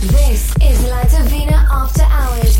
This is La Divina After Hours.